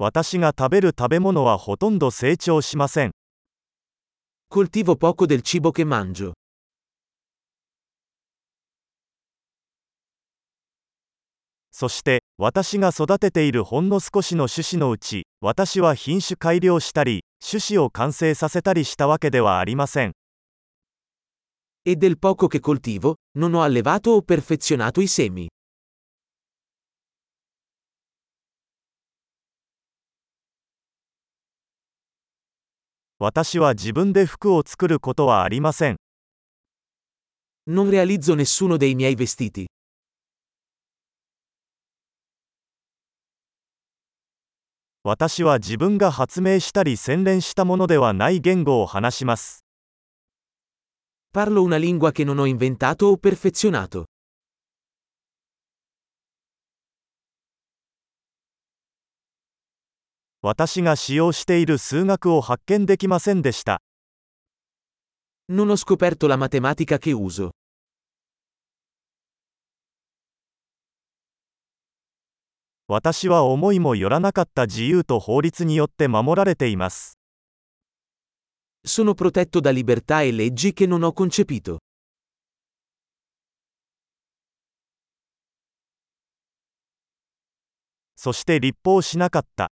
私が食べる食べ物はほとんど成長しません。Coltivo poco del cibo che mangio. そして、私が育てているほんの少しの種子のうち、私は品種改良したり、種子を完成させたりしたわけではありません。E del poco che coltivo, non ho allevato o perfezionato i semi. 私は自分で服を作ることはありません。Non realizzo nessuno dei miei vestiti. 私は自分が発明したり洗練したものではない言語を話します。Parlo una lingua che non ho inventato o perfezionato. 私が使用している数学を発見できませんでした。Non ho scoperto la matematica che uso. 私は思いもよらなかった自由と法律によって守られています。Sono protetto da libertà e leggi che non ho concepito. そして立法しなかった。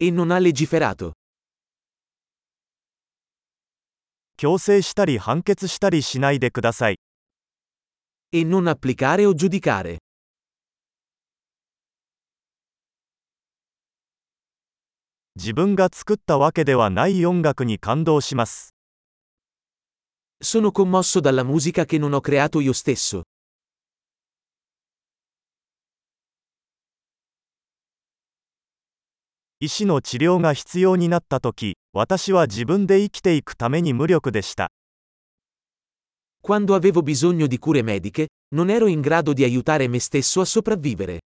E non ha legiferato. 強制したり判決したりしないでください。 E non applicare o giudicare. 自分が作ったわけではない音楽に感動します。 Sono commosso dalla musica che non ho creato io stesso. 医師の治療が必要になったとき、私は自分で生きていくために無力でした。Quando avevo bisogno di cure mediche, non ero in grado di aiutare me stesso a sopravvivere.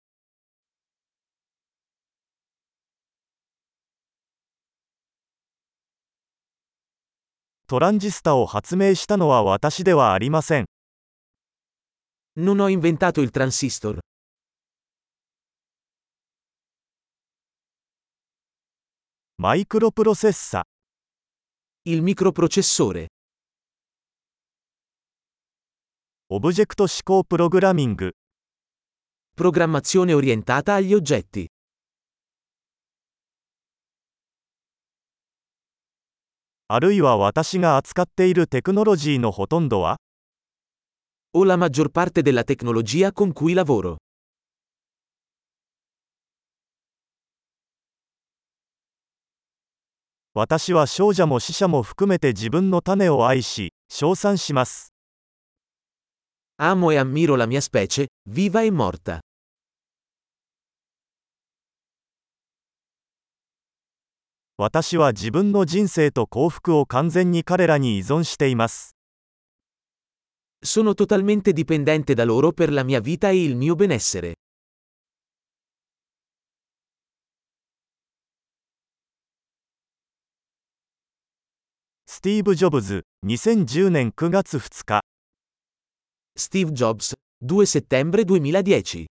トランジスタを発明したのは私ではありません。Non ho inventato il transistor. マイクロプロセッサ、 Il microprocessore. オブジェクト思考プログラミング、 Programmazione orientata agli oggetti. あるいは私が扱っているテクノロジーのほとんどは O la maggior parte della tecnologia con cui lavoro. 私は少女も死者も含めて自分の種を愛し、称賛します。Amo e ammiro la mia specie, viva e morta. 私は自分の人生と幸福を完全に彼らに依存しています。Sono totalmente dipendente da loro per la mia vita e il mio benessere. スティーブ・ジョブズ、2010年9月2日。 Steve Jobs, 2 settembre 2010